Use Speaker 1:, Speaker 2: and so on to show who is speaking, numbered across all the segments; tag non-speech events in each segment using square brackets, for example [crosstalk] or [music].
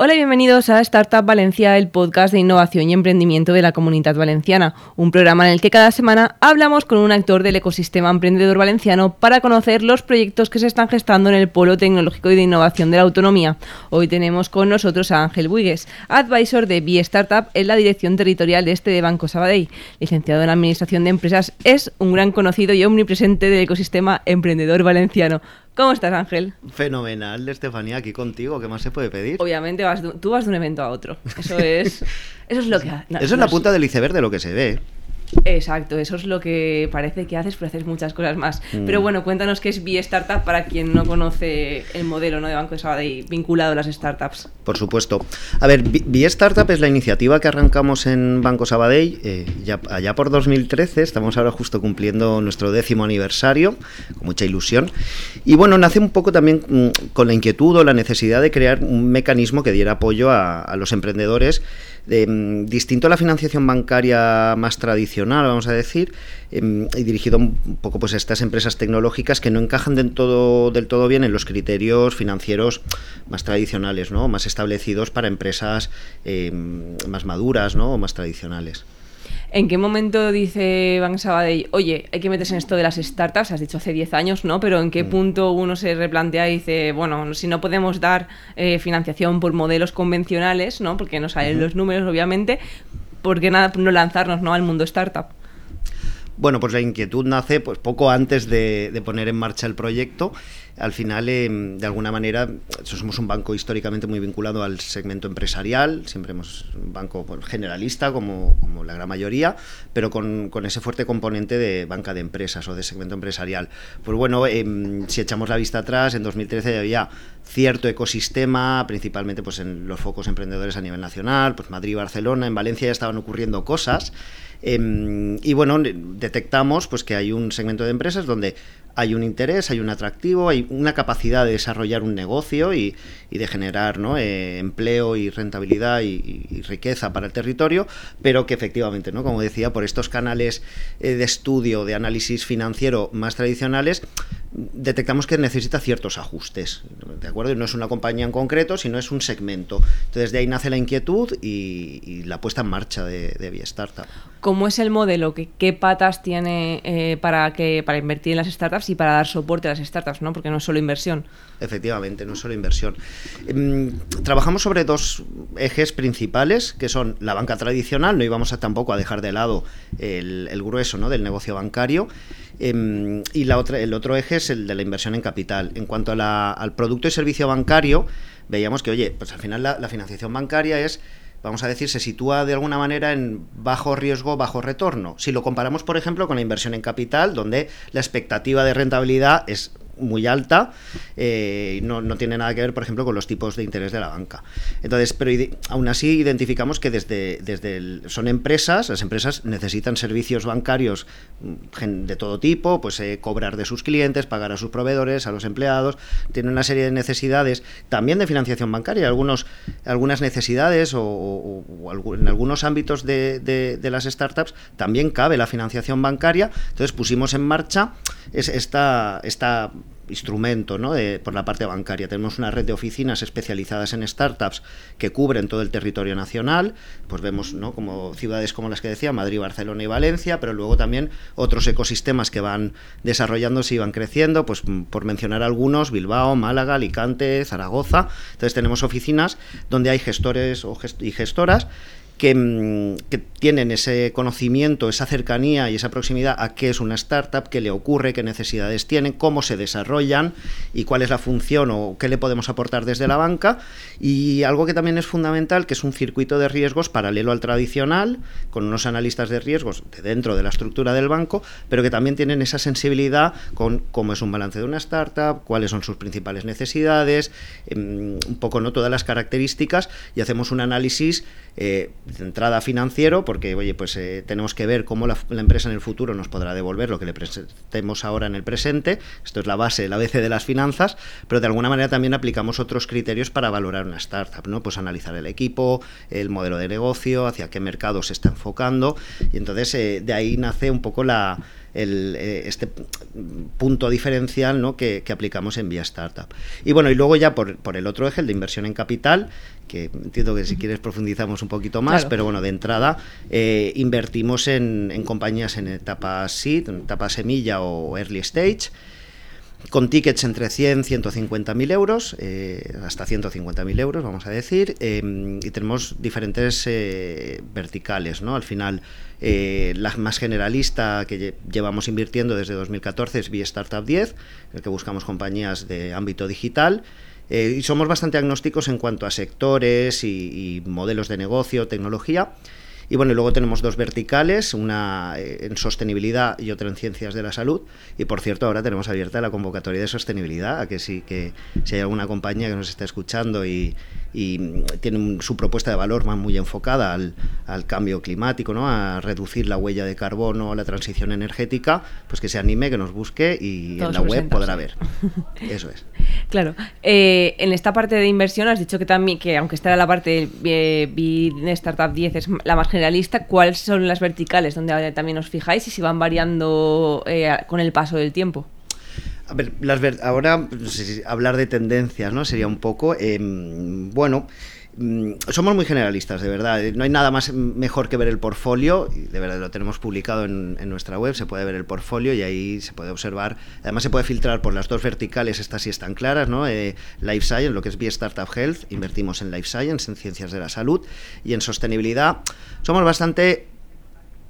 Speaker 1: Hola y bienvenidos a Startup Valencia, el podcast de innovación y emprendimiento de la comunidad valenciana, un programa en el que cada semana hablamos con un actor del ecosistema emprendedor valenciano para conocer los proyectos que se están gestando en el polo tecnológico y de innovación de la autonomía. Hoy tenemos con nosotros a Ángel Buigues, advisor de B-Startup en la dirección territorial este de Banco Sabadell. Licenciado en Administración de Empresas, es un gran conocido y omnipresente del ecosistema emprendedor valenciano. ¿Cómo estás, Ángel?
Speaker 2: Fenomenal, Estefanía, aquí contigo. ¿Qué más se puede pedir?
Speaker 1: Obviamente vas tú vas de un evento a otro. Eso es, [laughs] eso es lo que...
Speaker 2: eso es la punta del iceberg de lo que se ve.
Speaker 1: Exacto, eso es lo que parece que haces, pero haces muchas cosas más. Mm. Pero bueno, cuéntanos qué es B-Startup para quien no conoce el modelo ¿no? de Banco de Sabadell vinculado a las startups.
Speaker 2: Por supuesto. A ver, B-Startup es la iniciativa que arrancamos en Banco Sabadell eh, ya, allá por 2013. Estamos ahora justo cumpliendo nuestro décimo aniversario, con mucha ilusión. Y bueno, nace un poco también mm, con la inquietud o la necesidad de crear un mecanismo que diera apoyo a, a los emprendedores Mm, distinto a la financiación bancaria más tradicional, vamos a decir, em, y dirigido un poco pues, a estas empresas tecnológicas que no encajan del todo, del todo bien en los criterios financieros más tradicionales, ¿no? más establecidos para empresas em, más maduras ¿no? o más tradicionales.
Speaker 1: ¿En qué momento dice Bank Sabadell, oye, hay que meterse en esto de las startups? Has dicho hace 10 años, ¿no? Pero ¿en qué mm. punto uno se replantea y dice, bueno, si no podemos dar eh, financiación por modelos convencionales, ¿no? Porque no salen los números, obviamente, ¿por qué nada, no lanzarnos ¿no? al mundo startup?
Speaker 2: Bueno, pues la inquietud nace pues poco antes de, poner en marcha el proyecto. Al final, em, de alguna manera, somos un banco históricamente muy vinculado al segmento empresarial, siempre hemos un banco generalista, como, como, la gran mayoría, pero con, ese fuerte componente de banca de empresas o de segmento empresarial. Pues bueno, em, si echamos la vista atrás, en 2013 había cierto ecosistema, principalmente pues en los focos emprendedores a nivel nacional, pues Madrid, Barcelona, en Valencia ya estaban ocurriendo cosas. Em, y bueno, detectamos pues, que hay un segmento de empresas donde hay un interés, hay un atractivo, hay una capacidad de desarrollar un negocio y, de generar. Eh, empleo y rentabilidad y, riqueza para el territorio, pero que efectivamente, ¿no? como decía, por estos canales eh, de estudio, de análisis financiero más tradicionales, detectamos que necesita ciertos ajustes, ¿de acuerdo? Y no es una compañía en concreto, sino es un segmento. Entonces de ahí nace la inquietud y, la puesta en marcha de, de Startup.
Speaker 1: ¿Cómo es el modelo? ¿Qué, qué patas tiene eh, para, que, para invertir en las startups y para dar soporte a las startups? ¿no? Porque no es solo inversión.
Speaker 2: Efectivamente, no es solo inversión. Em, trabajamos sobre dos ejes principales, que son la banca tradicional, no íbamos a, tampoco a dejar de lado el, grueso ¿no? del negocio bancario, em, y la otra, el otro eje es el de la inversión en capital. En cuanto al producto y servicio bancario, veíamos que, oye, pues al final la, financiación bancaria es vamos a decir, se sitúa de alguna manera en bajo riesgo, bajo retorno. Si lo comparamos, por ejemplo, con la inversión en capital, donde la expectativa de rentabilidad es muy alta, eh, no, no, tiene nada que ver, por ejemplo, con los tipos de interés de la banca. Entonces, pero aún así identificamos que desde, desde son empresas, las empresas necesitan servicios bancarios mm, de todo tipo, pues eh, cobrar de sus clientes, pagar a sus proveedores, a los empleados, tienen una serie de necesidades también de financiación bancaria, algunos, algunas necesidades o, en algunos ámbitos de, de, las startups también cabe la financiación bancaria, entonces pusimos en marcha esta, esta instrumento ¿no? por la parte bancaria. Tenemos una red de oficinas especializadas en startups que cubren todo el territorio nacional. Pues vemos ¿no? como ciudades como las que decía, Madrid, Barcelona y Valencia, pero luego también otros ecosistemas que van desarrollándose y van creciendo, pues por mencionar algunos, Bilbao, Málaga, Alicante, Zaragoza. Entonces tenemos oficinas donde hay gestores y gestoras Mm, que, tienen ese conocimiento, esa cercanía y esa proximidad a qué es una startup, qué le ocurre, qué necesidades tienen, cómo se desarrollan y cuál es la función o qué le podemos aportar desde la banca. Y algo que también es fundamental, que es un circuito de riesgos paralelo al tradicional, con unos analistas de riesgos de dentro de la estructura del banco, pero que también tienen esa sensibilidad con cómo es un balance de una startup, cuáles son sus principales necesidades, em, un poco no todas las características y hacemos un análisis eh, de entrada financiero, porque oye, pues eh, tenemos que ver cómo la, empresa en el futuro nos podrá devolver lo que le presentemos ahora en el presente. Esto es la base, la ABC de las finanzas, pero de alguna manera también aplicamos otros criterios para valorar una startup, ¿no? Pues analizar el equipo, el modelo de negocio, hacia qué mercado se está enfocando, y entonces eh, de ahí nace un poco la eh, este punto diferencial ¿no? que, aplicamos en Vía Startup. Y bueno, y luego ya por, el otro eje, el de inversión en capital, que entiendo que si quieres profundizamos un poquito más, pero bueno, de entrada eh, invertimos en, en, compañías en etapa seed, en etapa semilla o early stage, con tickets entre 100 y 150 mil euros, eh, hasta 150 mil euros, vamos a decir, em, y tenemos diferentes eh, verticales, ¿no? Al final, eh, la más generalista que llevamos invirtiendo desde 2014 es B-Startup 10, en el que buscamos compañías de ámbito digital, y somos bastante agnósticos en cuanto a sectores y modelos de negocio, tecnología, y bueno, y luego tenemos dos verticales, una eh, en sostenibilidad y otra en ciencias de la salud. Y por cierto, ahora tenemos abierta la convocatoria de sostenibilidad, a que sí que si hay alguna compañía que nos está escuchando y, y tiene su propuesta de valor más muy enfocada al, al, cambio climático, ¿no? a reducir la huella de carbono, a la transición energética, pues que se anime, que nos busque y en la web podrá ver. [laughs] Eso es.
Speaker 1: Claro. Eh, en esta parte de inversión has dicho que también, que aunque está la parte de Startup 10 es la más generalista, ¿cuáles son las verticales donde también os fijáis y si van variando eh, con el paso del tiempo?
Speaker 2: A ver, las ahora hablar de tendencias, ¿no? Sería un poco, em, bueno, somos muy generalistas, de verdad. No hay nada más mejor que ver el portfolio. De verdad lo tenemos publicado en, nuestra web. Se puede ver el portfolio y ahí se puede observar. Además, se puede filtrar por las dos verticales. Estas sí están claras, ¿no? Eh, Life Science, lo que es B Startup Health. Invertimos en Life Science, en ciencias de la salud y en sostenibilidad. Somos bastante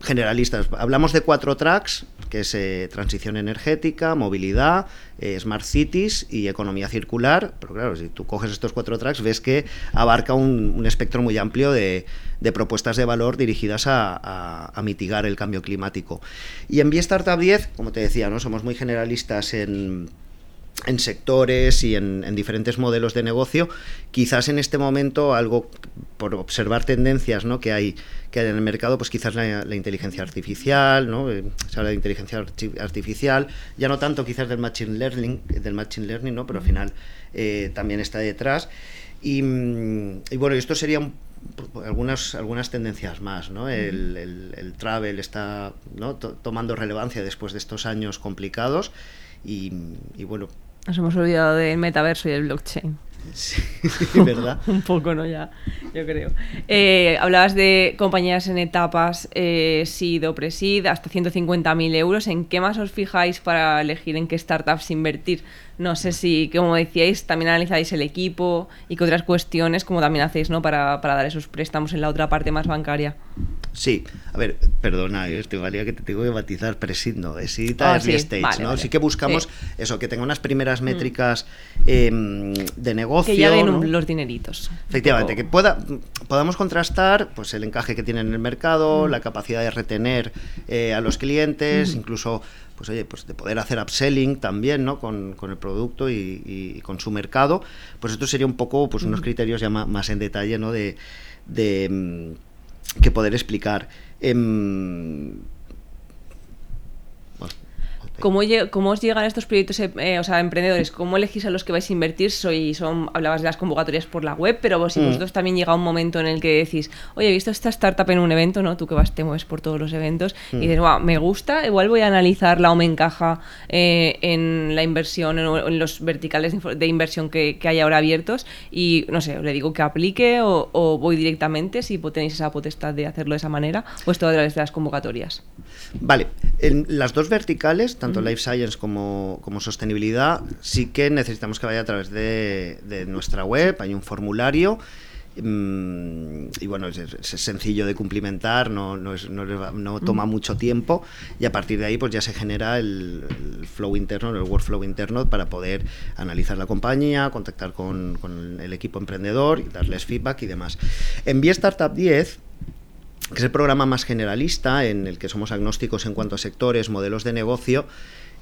Speaker 2: generalistas. Hablamos de cuatro tracks, que es eh, transición energética, movilidad, eh, smart cities y economía circular. Pero claro, si tú coges estos cuatro tracks, ves que abarca un, espectro muy amplio de, propuestas de valor dirigidas a, mitigar el cambio climático. Y en B-Startup 10, como te decía, ¿no? somos muy generalistas en en sectores y en, diferentes modelos de negocio. Quizás en este momento algo, por observar tendencias ¿no? que, hay, que hay en el mercado, pues quizás la, inteligencia artificial, ¿no? Eh, se habla de inteligencia artificial, ya no tanto quizás del machine learning, del machine learning ¿no? pero al final eh, también está detrás. Y, bueno, esto serían algunas, algunas tendencias más. ¿no? El, el, travel está ¿no? tomando relevancia después de estos años complicados. Y, y, bueno,
Speaker 1: nos hemos olvidado del metaverso y el blockchain.
Speaker 2: Sí, [laughs] ¿verdad? [laughs]
Speaker 1: un poco, ¿no? Ya, yo creo. Eh, hablabas de compañías en etapas eh, SID o Presid, hasta 150.000 euros. ¿En qué más os fijáis para elegir en qué startups invertir? No sé si, como decíais, también analizáis el equipo y qué otras cuestiones, como también hacéis, ¿no? Para, para dar esos préstamos en la otra parte más bancaria.
Speaker 2: Sí, a ver, perdona, esto valía que te tengo que batizar Presindo, es ah, Stage, ¿no? Sí que buscamos eso, que tenga unas primeras mm. métricas em, de negocio.
Speaker 1: Que lleguen los dineritos.
Speaker 2: Efectivamente, que pueda, podamos contrastar pues el encaje que tiene en el mercado, mm. la capacidad de retener eh, a los clientes, mm. incluso pues oye, pues de poder hacer upselling también, ¿no? Con, el producto y, con su mercado, pues esto sería un poco, pues unos criterios ya más, en detalle, ¿no? De, de que poder explicar. Em,
Speaker 1: ¿Cómo, ¿Cómo, os llegan estos proyectos, eh, eh, o sea, emprendedores? ¿Cómo elegís a los que vais a invertir? Soy, son, hablabas de las convocatorias por la web, pero si mm. vosotros también llega un momento en el que decís, oye, he visto esta startup en un evento, ¿no? Tú que vas, te mueves por todos los eventos, y mm. dices, wow, me gusta, igual voy a analizarla o me encaja eh, en la inversión, en, los verticales de inversión que, hay ahora abiertos, y no sé, le digo que aplique o, voy directamente, si tenéis esa potestad de hacerlo de esa manera, o es todo a través de las convocatorias.
Speaker 2: Vale, en las dos verticales, tanto Life Science como, sostenibilidad, sí que necesitamos que vaya a través de, nuestra web, hay un formulario. Mm, y bueno, es, sencillo de cumplimentar, no, no, toma mucho tiempo y a partir de ahí pues ya se genera el, flow interno, el workflow interno para poder analizar la compañía, contactar con, el equipo emprendedor y darles feedback y demás. En Vía Startup 10 que es el programa más generalista en el que somos agnósticos en cuanto a sectores, modelos de negocio.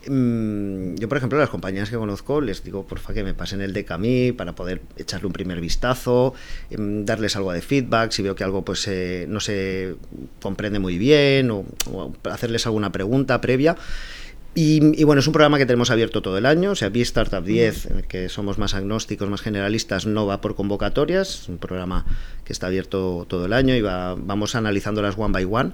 Speaker 2: Mm, yo, por ejemplo, las compañías que conozco les digo, porfa, que me pasen el deck a para poder echarle un primer vistazo, em, darles algo de feedback, si veo que algo pues eh, no se comprende muy bien o hacerles alguna pregunta previa. Y, bueno, es un programa que tenemos abierto todo el año, o sea, B-Startup 10, en el que somos más agnósticos, más generalistas, no va por convocatorias, es un programa que está abierto todo el año y va, vamos analizándolas one by one.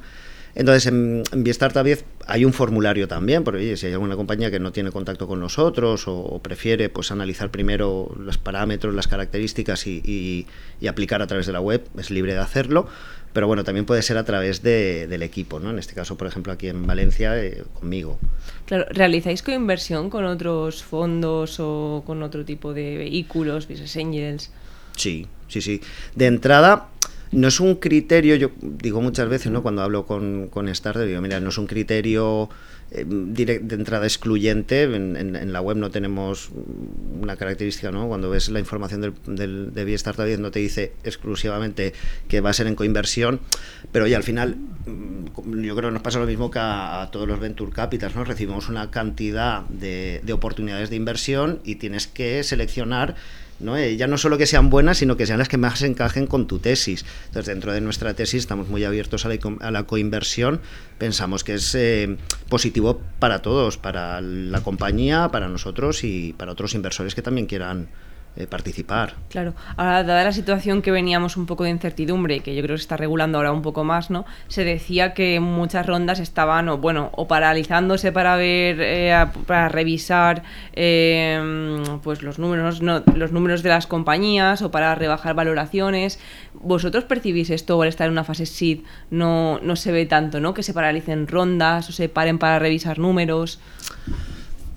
Speaker 2: Entonces, en, en Startup 10 hay un formulario también, porque si hay alguna compañía que no tiene contacto con nosotros o, prefiere pues analizar primero los parámetros, las características y, aplicar a través de la web, es libre de hacerlo. Pero bueno, también puede ser a través del equipo, ¿no? En este caso, por ejemplo, aquí en Valencia, eh, conmigo.
Speaker 1: Claro, ¿realizáis coinversión con otros fondos o con otro tipo de vehículos, business angels?
Speaker 2: Sí, sí, sí. De entrada, no es un criterio, yo digo muchas veces, ¿no? Cuando hablo con, con Starter, digo, mira, no es un criterio eh, de entrada excluyente. En, la web no tenemos una característica, ¿no? Cuando ves la información del, del, de 10 no te dice exclusivamente que va a ser en coinversión, pero ya al final mm, yo creo que nos pasa lo mismo que a, todos los Venture Capitals, ¿no? Recibimos una cantidad de, de oportunidades de inversión y tienes que seleccionar ¿no? Eh, ya no solo que sean buenas, sino que sean las que más encajen con tu tesis. Entonces, dentro de nuestra tesis estamos muy abiertos a la, a la coinversión. Pensamos que es eh, positivo para todos, para la compañía, para nosotros y para otros inversores que también quieran eh, participar.
Speaker 1: Claro, ahora dada la situación que veníamos un poco de incertidumbre, que yo creo que se está regulando ahora un poco más, ¿no? Se decía que muchas rondas estaban, o bueno, o paralizándose para ver, eh, para revisar, eh, pues los números, no, los números de las compañías o para rebajar valoraciones. ¿Vosotros percibís esto al estar en una fase SID no, no se ve tanto, ¿no? Que se paralicen rondas o se paren para revisar números.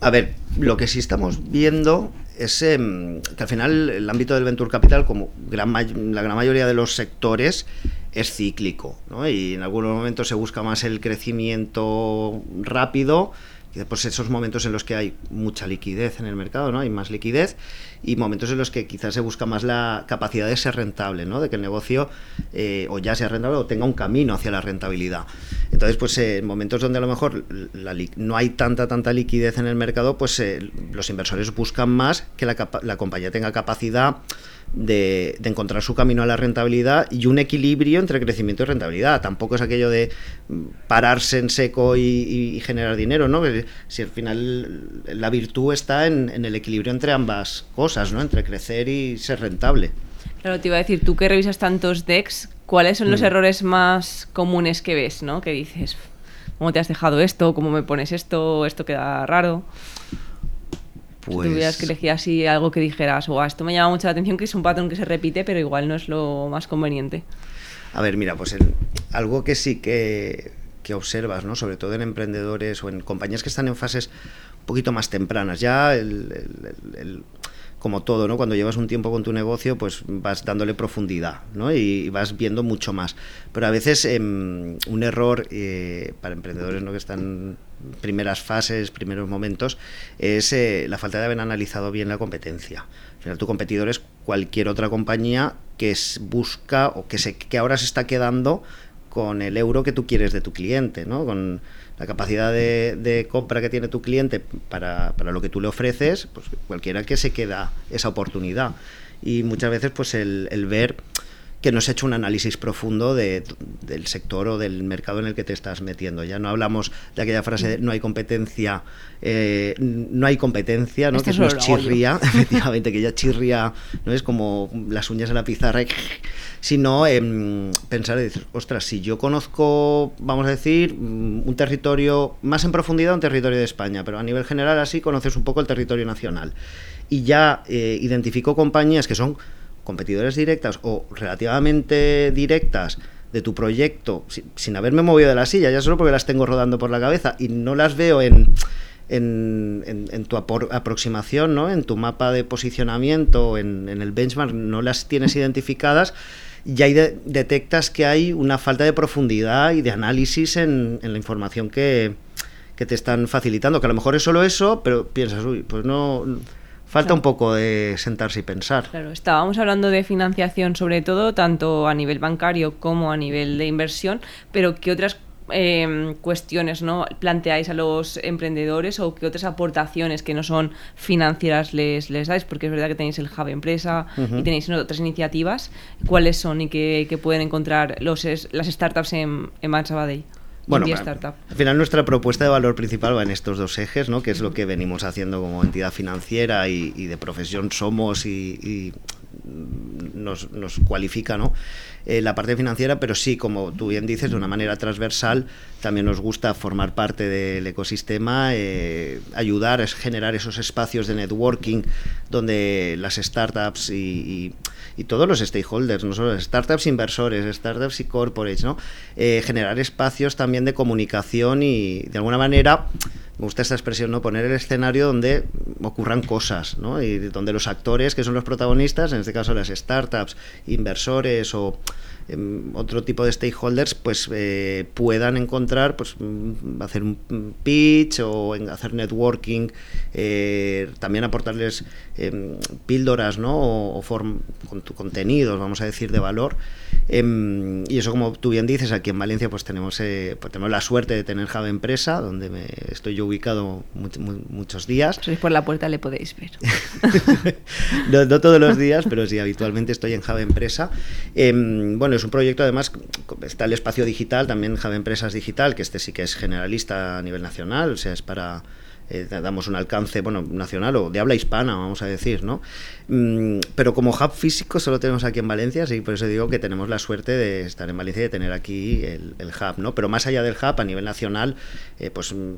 Speaker 2: A ver, lo que sí estamos viendo es em, que al final el ámbito del venture capital, como gran la gran mayoría de los sectores, es cíclico, ¿no? y en algunos momentos se busca más el crecimiento rápido después esos momentos en los que hay mucha liquidez en el mercado, ¿no? Hay más liquidez y momentos en los que quizás se busca más la capacidad de ser rentable, ¿no? De que el negocio eh, o ya sea rentable o tenga un camino hacia la rentabilidad. Entonces, pues eh, en momentos donde a lo mejor no hay tanta, tanta liquidez en el mercado, pues eh, los inversores buscan más que la compañía tenga capacidad de, encontrar su camino a la rentabilidad y un equilibrio entre crecimiento y rentabilidad. Tampoco es aquello de pararse en seco y, generar dinero, ¿no? Si al final la virtud está en, el equilibrio entre ambas cosas, ¿no? Entre crecer y ser rentable.
Speaker 1: Claro, te iba a decir, tú que revisas tantos decks, ¿cuáles son los mm. errores más comunes que ves, ¿no? Que dices, ¿cómo te has dejado esto? ¿Cómo me pones esto? ¿Esto queda raro? Pues... Si tuvieras que elegir así algo que dijeras, o esto me llama mucho la atención, que es un patrón que se repite, pero igual no es lo más conveniente.
Speaker 2: A ver, mira, pues algo que sí que, que, observas, ¿no? sobre todo en emprendedores o en compañías que están en fases un poquito más tempranas, ya el, como todo, ¿no? Cuando llevas un tiempo con tu negocio, pues vas dándole profundidad, ¿no? Y, vas viendo mucho más. Pero a veces em, un error eh, para emprendedores, ¿no? Que están primeras fases, primeros momentos, es eh, la falta de haber analizado bien la competencia. Al final, tu competidor es cualquier otra compañía que busca o que, se, que ahora se está quedando con el euro que tú quieres de tu cliente, ¿no? Con la capacidad de, compra que tiene tu cliente para, para, lo que tú le ofreces, pues cualquiera que se queda esa oportunidad. Y muchas veces, pues el, el ver que no se ha hecho un análisis profundo de, del sector o del mercado en el que te estás metiendo. Ya no hablamos de aquella frase de no hay competencia, eh, no hay competencia, ¿no? que no es chirría, [laughs] efectivamente, que ya chirría, no es como las uñas en la pizarra, [laughs] sino em, pensar y decir, ostras, si yo conozco, vamos a decir, mm, un territorio más en profundidad, un territorio de España, pero a nivel general así conoces un poco el territorio nacional. Y ya eh, identifico compañías que son competidores directas o relativamente directas de tu proyecto sin, haberme movido de la silla, ya solo porque las tengo rodando por la cabeza y no las veo en, en, tu aproximación, ¿no? en tu mapa de posicionamiento, en, el benchmark, no las tienes [laughs] identificadas, y ahí detectas que hay una falta de profundidad y de análisis en, la información que, que te están facilitando, que a lo mejor es solo eso, pero piensas, uy, pues no Falta un poco de sentarse y pensar.
Speaker 1: Claro, estábamos hablando de financiación sobre todo, tanto a nivel bancario como a nivel de inversión, pero ¿qué otras em, cuestiones ¿no? planteáis a los emprendedores o qué otras aportaciones que no son financieras les, les dais? Porque es verdad que tenéis el Hub Empresa y tenéis otras iniciativas. ¿Cuáles son y qué, pueden encontrar los, las startups en, en Sabadell?
Speaker 2: Bueno, al final nuestra propuesta de valor principal va en estos dos ejes, ¿no? que es lo que venimos haciendo como entidad financiera y, de profesión somos y, nos, nos cualifica, ¿no? Eh, la parte financiera, pero sí, como tú bien dices, de una manera transversal, también nos gusta formar parte del ecosistema, eh, ayudar a generar esos espacios de networking donde las startups y, todos los stakeholders, no solo startups inversores, startups y corporates, ¿no? Eh, generar espacios también de comunicación y de alguna manera me gusta esta expresión, ¿no? Poner el escenario donde ocurran cosas, ¿no? Y donde los actores, que son los protagonistas, en este caso las startups, inversores o otro tipo de stakeholders pues eh, puedan encontrar pues mm, hacer un pitch o hacer networking eh, también aportarles em, píldoras no o, con contenidos vamos a decir de valor. Em, y eso como tú bien dices aquí en Valencia pues tenemos eh, pues tenemos la suerte de tener Java Empresa donde me estoy yo ubicado muchos días.
Speaker 1: Si por la puerta le podéis ver. [laughs]
Speaker 2: No, no, todos los días pero sí habitualmente estoy en Java Empresa. Bueno es un proyecto, además, está el espacio digital, también Java Empresas Digital, que este sí que es generalista a nivel nacional, o sea, es para eh, damos un alcance bueno nacional o de habla hispana vamos a decir no mm, pero como hub físico solo tenemos aquí en Valencia sí por eso digo que tenemos la suerte de estar en Valencia y de tener aquí el, hub no pero más allá del hub a nivel nacional eh, pues mm,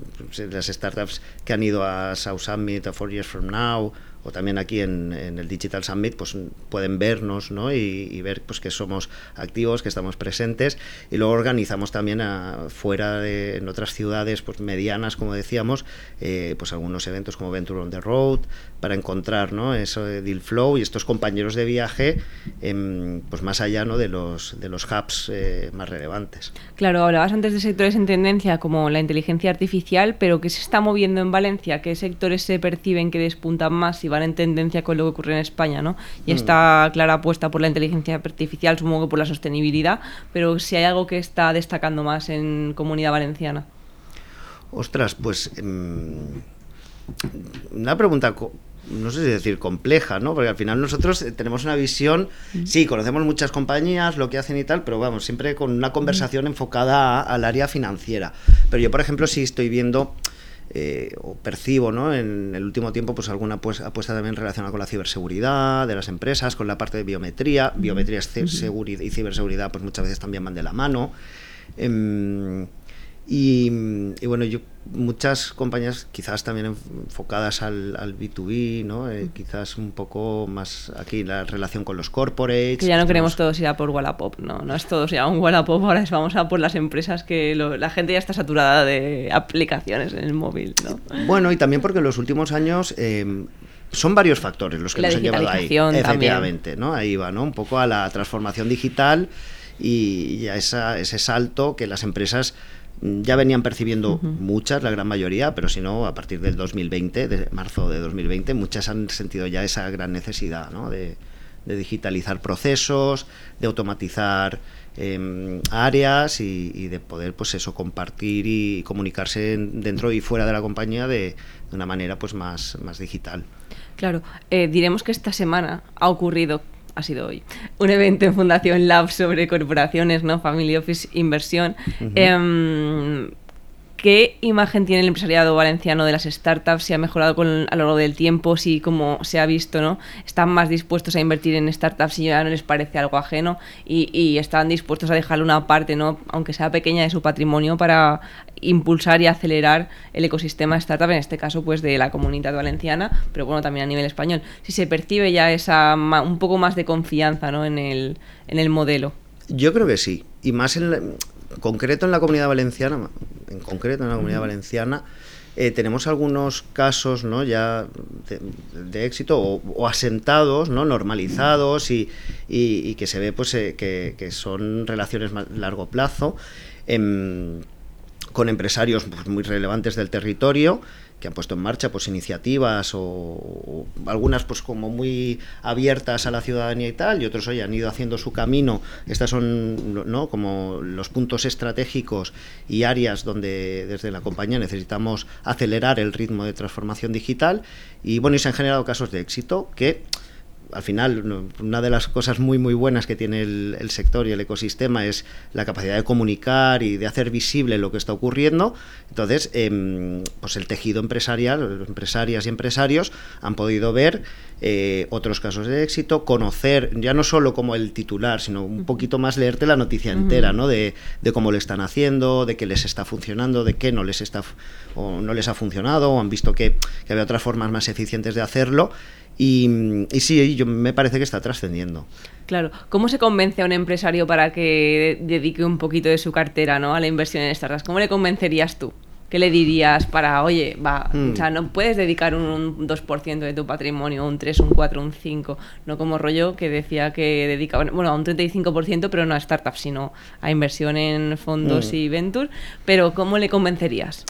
Speaker 2: las startups que han ido a South Summit a Four Years From Now o también aquí en, el Digital Summit, pues pueden vernos ¿no? y, ver pues, que somos activos, que estamos presentes. Y luego organizamos también fuera de, en otras ciudades pues, medianas, como decíamos, eh, pues algunos eventos como Venture on the Road, para encontrar ¿no? eso de deal flow y estos compañeros de viaje pues más allá ¿no? de, los, de los hubs eh, más relevantes.
Speaker 1: Claro, hablabas antes de sectores en tendencia como la inteligencia artificial, pero ¿qué se está moviendo en Valencia? ¿Qué sectores se perciben que despuntan más y van en tendencia con lo que ocurre en España? ¿no? Y mm. está clara apuesta por la inteligencia artificial, supongo que por la sostenibilidad, pero si hay algo que está destacando más en comunidad valenciana.
Speaker 2: Ostras, pues... Em, una pregunta no sé si decir compleja, ¿no? Porque al final nosotros eh, tenemos una visión, mm. sí, conocemos muchas compañías, lo que hacen y tal, pero vamos, siempre con una conversación mm. enfocada al área financiera. Pero yo, por ejemplo, sí estoy viendo eh, o percibo, ¿no? En el último tiempo, pues alguna apuesta, también relacionada con la ciberseguridad de las empresas, con la parte de biometría. Biometría y ciberseguridad, pues muchas veces también van de la mano. Em, y, bueno, yo, muchas compañías quizás también enfocadas al, al B2B, ¿no? Eh, quizás un poco más aquí la relación con los corporates.
Speaker 1: Que ya no queremos todos ir a por Wallapop, ¿no? No es todos ya un Wallapop, ahora es vamos a por las empresas que la gente ya está saturada de aplicaciones en el móvil, ¿no?
Speaker 2: Bueno, y también porque en los últimos años... Em, son varios factores los que nos han llevado ahí. Efectivamente, ¿no? Ahí va, ¿no? Un poco a la transformación digital y a esa, ese salto que las empresas ya venían percibiendo muchas, la gran mayoría, pero si no, a partir del 2020, de marzo de 2020, muchas han sentido ya esa gran necesidad ¿no? de, digitalizar procesos, de automatizar em, áreas y, de poder, pues eso, compartir y comunicarse dentro y fuera de la compañía de, de una manera pues más, más digital.
Speaker 1: Claro, eh, diremos que esta semana ha ocurrido ha sido hoy, un evento en Fundación Lab sobre corporaciones, ¿no? Family Office Inversión. ¿Qué imagen tiene el empresariado valenciano de las startups? ¿Si ha mejorado con, a lo largo del tiempo? Si, como se ha visto, ¿no? están más dispuestos a invertir en startups y ya no les parece algo ajeno y, están dispuestos a dejarle una parte, ¿no? aunque sea pequeña, de su patrimonio para impulsar y acelerar el ecosistema startup, en este caso pues de la comunidad valenciana, pero bueno, también a nivel español. Si se percibe ya esa un poco más de confianza en, el, modelo.
Speaker 2: Yo creo que sí, y más en concreto en la comunidad valenciana, en concreto en la comunidad valenciana, eh, tenemos algunos casos ¿no? ya de, éxito o, asentados, ¿no? normalizados y, que se ve pues, eh, que, son relaciones a largo plazo em, con empresarios pues, muy relevantes del territorio que han puesto en marcha pues iniciativas o, algunas pues como muy abiertas a la ciudadanía y tal y otros hoy han ido haciendo su camino. Estas son no como los puntos estratégicos y áreas donde desde la compañía necesitamos acelerar el ritmo de transformación digital. Y bueno y se han generado casos de éxito que al final, una de las cosas muy, muy buenas que tiene el, sector y el ecosistema es la capacidad de comunicar y de hacer visible lo que está ocurriendo. Entonces, em, pues el tejido empresarial, empresarias y empresarios han podido ver eh, otros casos de éxito, conocer ya no solo como el titular, sino un poquito más leerte la noticia entera, ¿no? De, cómo le están haciendo, de qué les está funcionando, de qué no les está o no les ha funcionado, o han visto que, que había otras formas más eficientes de hacerlo y, sí, yo, me parece que está trascendiendo.
Speaker 1: Claro. ¿Cómo se convence a un empresario para que dedique un poquito de su cartera ¿no? a la inversión en startups? ¿Cómo le convencerías tú? ¿Qué le dirías para, oye, va, o sea, mm. no puedes dedicar un 2% de tu patrimonio, un 3, un 4, un 5, no como rollo que decía que dedica, bueno, a un 35%, pero no a startups, sino a inversión en fondos mm. y venture, pero ¿cómo le convencerías?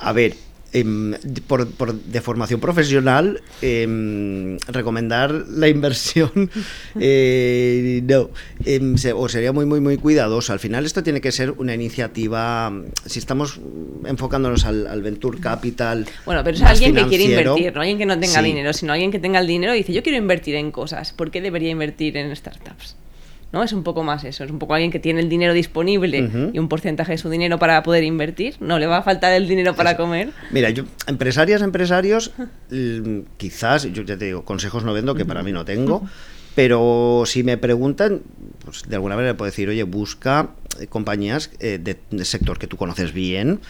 Speaker 2: A ver, Em, por, de formación profesional, em, recomendar la inversión, [laughs] eh, no, em, o sería muy, muy, muy cuidadoso. Al final esto tiene que ser una iniciativa, si estamos enfocándonos al, Venture Capital.
Speaker 1: Bueno, pero es alguien que quiere invertir, no alguien que no tenga dinero, sino alguien que tenga el dinero y dice, yo quiero invertir en cosas, ¿por qué debería invertir en startups? ¿No? Es un poco más eso, es un poco alguien que tiene el dinero disponible y un porcentaje de su dinero para poder invertir, no le va a faltar el dinero para comer.
Speaker 2: Mira, yo, empresarias, empresarios, quizás, yo ya te digo, consejos no vendo, que para mí no tengo, pero si me preguntan, pues de alguna manera puedo decir, oye, busca eh, compañías eh, de, sector que tú conoces bien,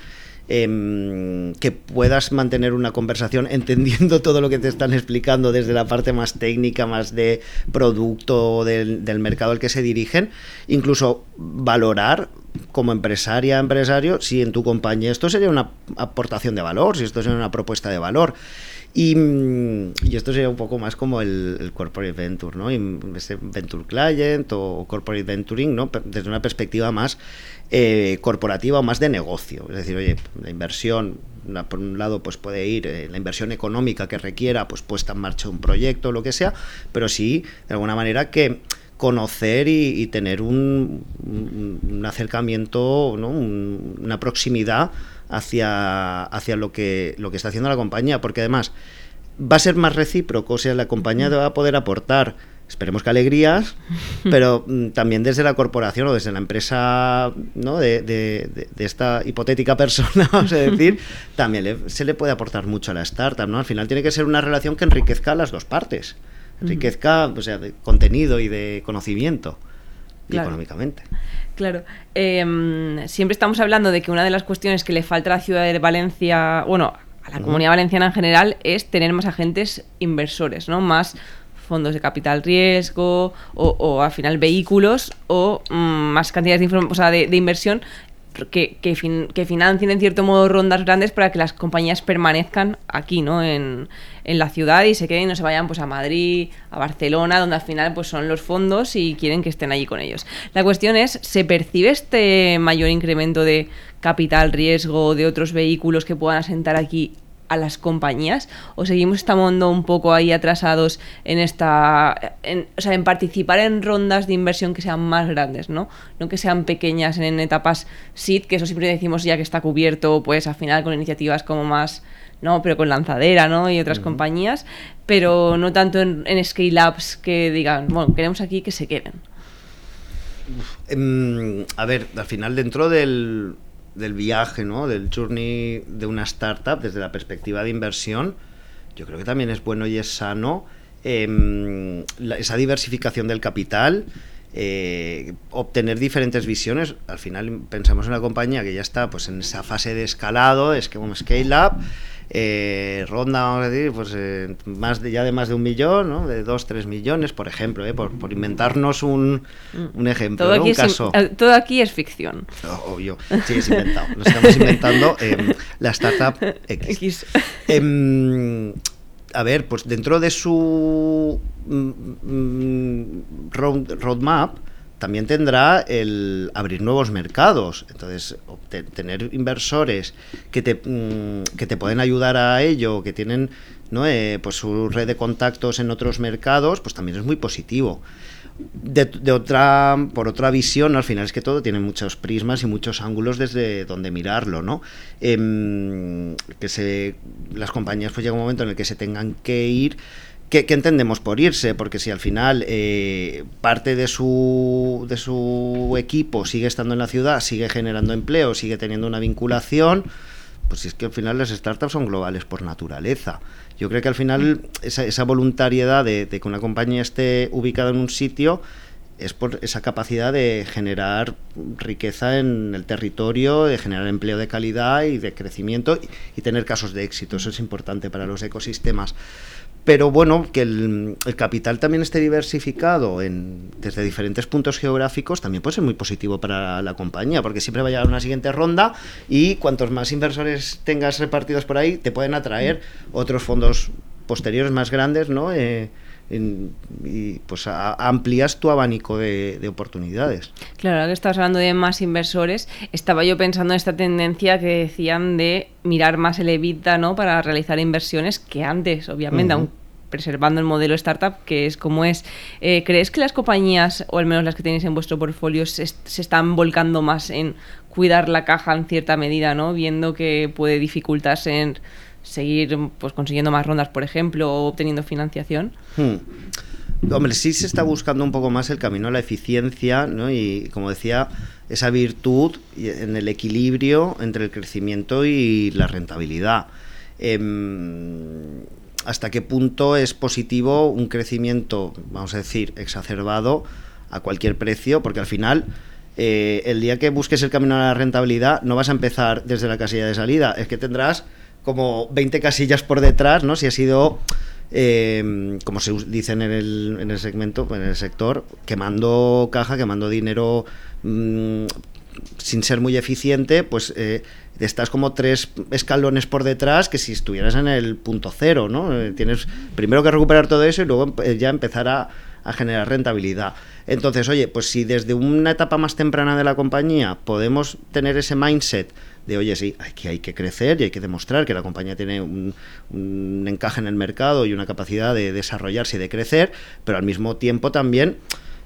Speaker 2: Em, que puedas mantener una conversación [laughs] entendiendo todo lo que te están explicando desde la parte más técnica, más de producto del, mercado al que se dirigen, incluso valorar como empresaria, empresario, si en tu compañía esto sería una aportación de valor, si esto sería una propuesta de valor. Y, esto sería un poco más como el, corporate venture, ¿no? ese venture client o corporate venturing, ¿no? Desde una perspectiva más eh, corporativa o más de negocio. Es decir, oye, la inversión, por un lado, pues puede ir eh, la inversión económica que requiera, pues puesta en marcha un proyecto, lo que sea, pero sí, de alguna manera, que conocer y, tener un, acercamiento, ¿no? una proximidad hacia, hacia lo, que, lo que está haciendo la compañía, porque además va a ser más recíproco, o sea, la compañía va a poder aportar esperemos que alegrías, [laughs] pero mm, también desde la corporación o desde la empresa ¿no? de, esta hipotética persona, [laughs] vamos a decir, también se le puede aportar mucho a la startup. ¿no? Al final tiene que ser una relación que enriquezca a las dos partes, enriquezca o sea, de contenido y de conocimiento. Y económicamente.
Speaker 1: Claro. Em, siempre estamos hablando de que una de las cuestiones que le falta a la ciudad de Valencia, bueno, a la comunidad valenciana en general, es tener más agentes inversores, ¿no? Más fondos de capital riesgo o, al final vehículos o mm, más cantidades de, de, inversión que, que, financien en cierto modo rondas grandes para que las compañías permanezcan aquí, ¿no? En, en, la ciudad y se queden y no se vayan pues a Madrid, a Barcelona, donde al final pues son los fondos y quieren que estén allí con ellos. La cuestión es, ¿se percibe este mayor incremento de capital riesgo de otros vehículos que puedan asentar aquí a las compañías o seguimos estando un poco ahí atrasados en esta en, o sea, en participar en rondas de inversión que sean más grandes, ¿no? No que sean pequeñas en etapas SID, que eso siempre decimos ya que está cubierto, pues al final con iniciativas como más ¿no? Pero con Lanzadera, ¿no? Y otras compañías, pero no tanto en, scale-ups que digan, bueno, queremos aquí que se queden.
Speaker 2: Em, a ver, al final dentro del, del viaje, ¿no? del journey de una startup desde la perspectiva de inversión, yo creo que también es bueno y es sano em, esa diversificación del capital, eh, obtener diferentes visiones. Al final pensamos en una compañía que ya está pues, en esa fase de escalado, es que scale up eh, ronda, vamos a decir, pues eh, más de, ya de más de un millón, ¿no? de dos, tres millones, por ejemplo, ¿eh? por, inventarnos un, un ejemplo,
Speaker 1: todo,
Speaker 2: aquí
Speaker 1: un caso. todo aquí es ficción.
Speaker 2: obvio, sí, es inventado. Nos estamos inventando la startup [laughs] X. Em, a ver, pues dentro de su mm, mm, roadmap, también tendrá el abrir nuevos mercados. Entonces, tener inversores que te, mm, que te pueden ayudar a ello, que tienen ¿no? Eh, pues su red de contactos en otros mercados, pues también es muy positivo. De, otra, por otra visión, al final es que todo tiene muchos prismas y muchos ángulos desde donde mirarlo, ¿no? Em, que se, las compañías pues llega un momento en el que se tengan que ir ¿Qué, entendemos por irse? Porque si al final eh, parte de su, de su equipo sigue estando en la ciudad, sigue generando empleo, sigue teniendo una vinculación, pues es que al final las startups son globales por naturaleza. Yo creo que al final esa, esa voluntariedad de, de que una compañía esté ubicada en un sitio es por esa capacidad de generar riqueza en el territorio, de generar empleo de calidad y de crecimiento y, tener casos de éxito. Eso es importante para los ecosistemas. Pero bueno, que el, capital también esté diversificado en, desde diferentes puntos geográficos también puede ser muy positivo para la compañía, porque siempre va a llegar una siguiente ronda y cuantos más inversores tengas repartidos por ahí, te pueden atraer otros fondos posteriores más grandes, ¿no? Eh, y pues amplías tu abanico de, oportunidades.
Speaker 1: Claro, ahora que estabas hablando de más inversores, estaba yo pensando en esta tendencia que decían de mirar más el EBITDA ¿no? para realizar inversiones que antes, obviamente, aún preservando el modelo startup que es como es. Eh, ¿Crees que las compañías, o al menos las que tenéis en vuestro portfolio, se, se, están volcando más en cuidar la caja en cierta medida, ¿no? viendo que puede dificultarse en seguir pues consiguiendo más rondas, por ejemplo, o obteniendo financiación?
Speaker 2: Hmm. Hombre, sí se está buscando un poco más el camino a la eficiencia, ¿no? Y como decía, esa virtud en el equilibrio entre el crecimiento y la rentabilidad. Em, ¿Hasta qué punto es positivo un crecimiento, vamos a decir, exacerbado a cualquier precio? Porque al final, eh, el día que busques el camino a la rentabilidad, no vas a empezar desde la casilla de salida, es que tendrás como 20 casillas por detrás, ¿no? Si ha sido, eh, como se dicen en el, en el segmento, en el sector, quemando caja, quemando dinero mm, sin ser muy eficiente, pues eh, estás como tres escalones por detrás que si estuvieras en el punto cero, ¿no? Eh, tienes primero que recuperar todo eso y luego ya empezar a, a generar rentabilidad. Entonces, oye, pues si desde una etapa más temprana de la compañía podemos tener ese mindset de, oye, sí, hay que, hay que crecer y hay que demostrar que la compañía tiene un, encaje en el mercado y una capacidad de desarrollarse y de crecer, pero al mismo tiempo también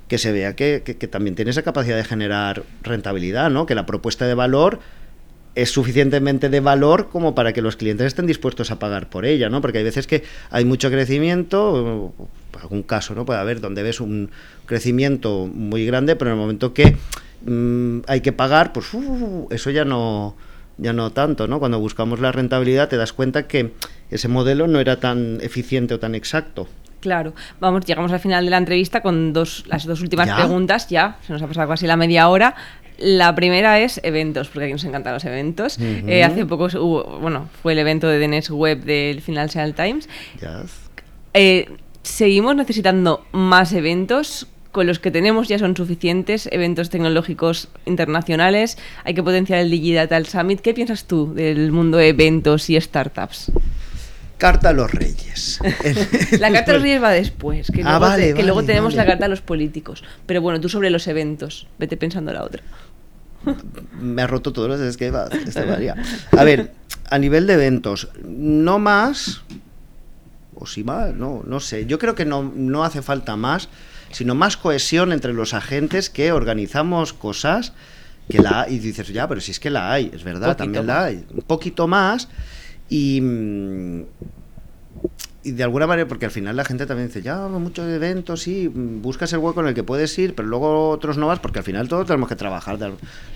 Speaker 2: que se vea que, también tiene esa capacidad de generar rentabilidad, ¿no? Que la propuesta de valor es suficientemente de valor como para que los clientes estén dispuestos a pagar por ella, ¿no? Porque hay veces que hay mucho crecimiento, algún caso, ¿no? Puede haber donde ves un crecimiento muy grande, pero en el momento que mm, hay que pagar, pues uh, eso ya no, ya no tanto, ¿no? Cuando buscamos la rentabilidad te das cuenta que ese modelo no era tan eficiente o tan exacto.
Speaker 1: Claro, vamos, llegamos al final de la entrevista con dos, las dos últimas preguntas, ya, se nos ha pasado casi la media hora. La primera es eventos, porque aquí nos encantan los eventos. Eh, hace poco hubo, bueno, fue el evento de DNS Web del Financial Times. Eh, seguimos necesitando más eventos con los que tenemos ya son suficientes eventos tecnológicos internacionales. Hay que potenciar el Digital Summit. ¿Qué piensas tú del mundo de eventos y startups?
Speaker 2: Carta a los reyes. [laughs]
Speaker 1: la carta a los reyes va después, que ah, luego, que luego tenemos la carta a los políticos. Pero bueno, tú sobre los eventos, vete pensando la otra.
Speaker 2: Me ha roto todos los es que va, A ver, a nivel de eventos, no más, o si más, no, no sé. Yo creo que no, no hace falta más sino más cohesión entre los agentes que organizamos cosas que la y dices, ya, pero si es que la hay, es verdad, también la hay. Un poquito más y, y de alguna manera, porque al final la gente también dice, ya, muchos eventos, sí, buscas el hueco en el que puedes ir, pero luego otros no vas, porque al final todos tenemos que trabajar,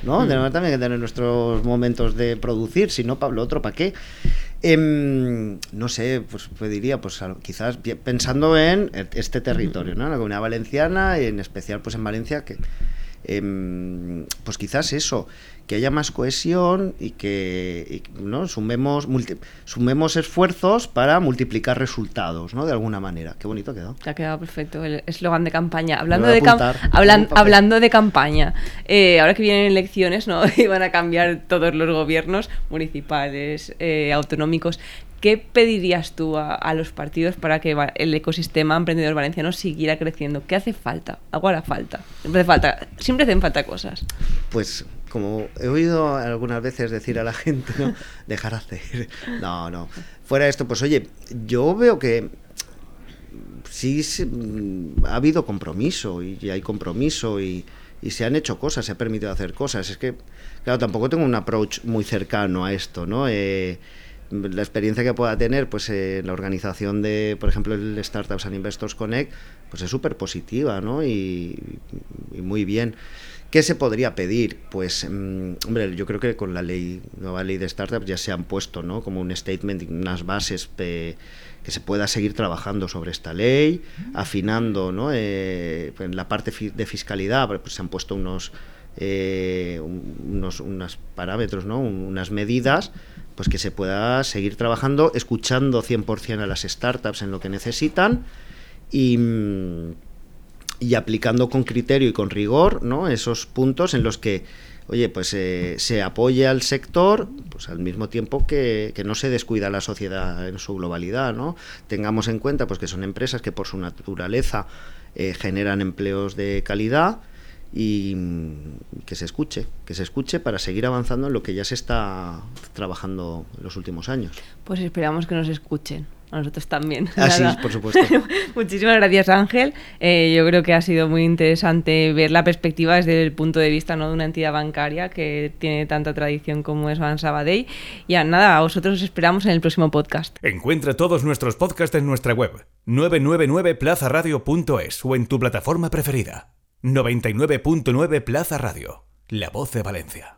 Speaker 2: ¿no? Tenemos mm. también que tener nuestros momentos de producir, si no, Pablo, otro, ¿para qué? Em, no sé, pues, pues diría, pues quizás pensando en este territorio, ¿no? La comunidad valenciana, y en especial pues en Valencia, que em, pues quizás eso, que haya más cohesión y que ¿no? sumemos, sumemos esfuerzos para multiplicar resultados, ¿no? De alguna manera. Qué bonito ha quedado.
Speaker 1: ha quedado perfecto el eslogan de campaña. Hablando de, hablando de campaña, eh, ahora que vienen elecciones, ¿no? [laughs] y van a cambiar todos los gobiernos municipales, eh, autonómicos. ¿Qué pedirías tú a, los partidos para que el ecosistema emprendedor valenciano siguiera creciendo? ¿Qué hace falta? Algo hará falta. Siempre, falta. siempre hacen falta cosas.
Speaker 2: Pues como he oído algunas veces decir a la gente, ¿no? [laughs] dejar hacer. No, no. Fuera esto, pues oye, yo veo que sí ha habido compromiso y, hay compromiso y, se han hecho cosas, se ha permitido hacer cosas. Es que, claro, tampoco tengo un approach muy cercano a esto, ¿no? Eh, la experiencia que pueda tener pues en la organización de, por ejemplo, el Startups and Investors Connect, pues es súper positiva, ¿no? Y, muy bien. ¿Qué se podría pedir? Pues, mm, hombre, yo creo que con la ley, nueva ley de startups ya se han puesto, ¿no? Como un statement, unas bases que se pueda seguir trabajando sobre esta ley, afinando, ¿no? Eh, en la parte de fiscalidad, pues se han puesto unos, eh, unos, unos parámetros, ¿no? unas medidas pues que se pueda seguir trabajando, escuchando 100% a las startups en lo que necesitan y, y aplicando con criterio y con rigor ¿no? esos puntos en los que oye, pues eh, se apoya al sector, pues al mismo tiempo que, que, no se descuida la sociedad en su globalidad, ¿no? Tengamos en cuenta pues que son empresas que por su naturaleza eh, generan empleos de calidad y que se escuche, que se escuche para seguir avanzando en lo que ya se está trabajando en los últimos años.
Speaker 1: Pues esperamos que nos escuchen. A nosotros también.
Speaker 2: Así es, por supuesto. [laughs]
Speaker 1: Muchísimas gracias, Ángel. Eh, yo creo que ha sido muy interesante ver la perspectiva desde el punto de vista ¿no? de una entidad bancaria que tiene tanta tradición como es Ban Sabadell. Y nada, a vosotros os esperamos en el próximo podcast.
Speaker 3: Encuentra todos nuestros podcasts en nuestra web 999plazaradio.es o en tu plataforma preferida. 99.9 Plaza Radio, la voz de Valencia.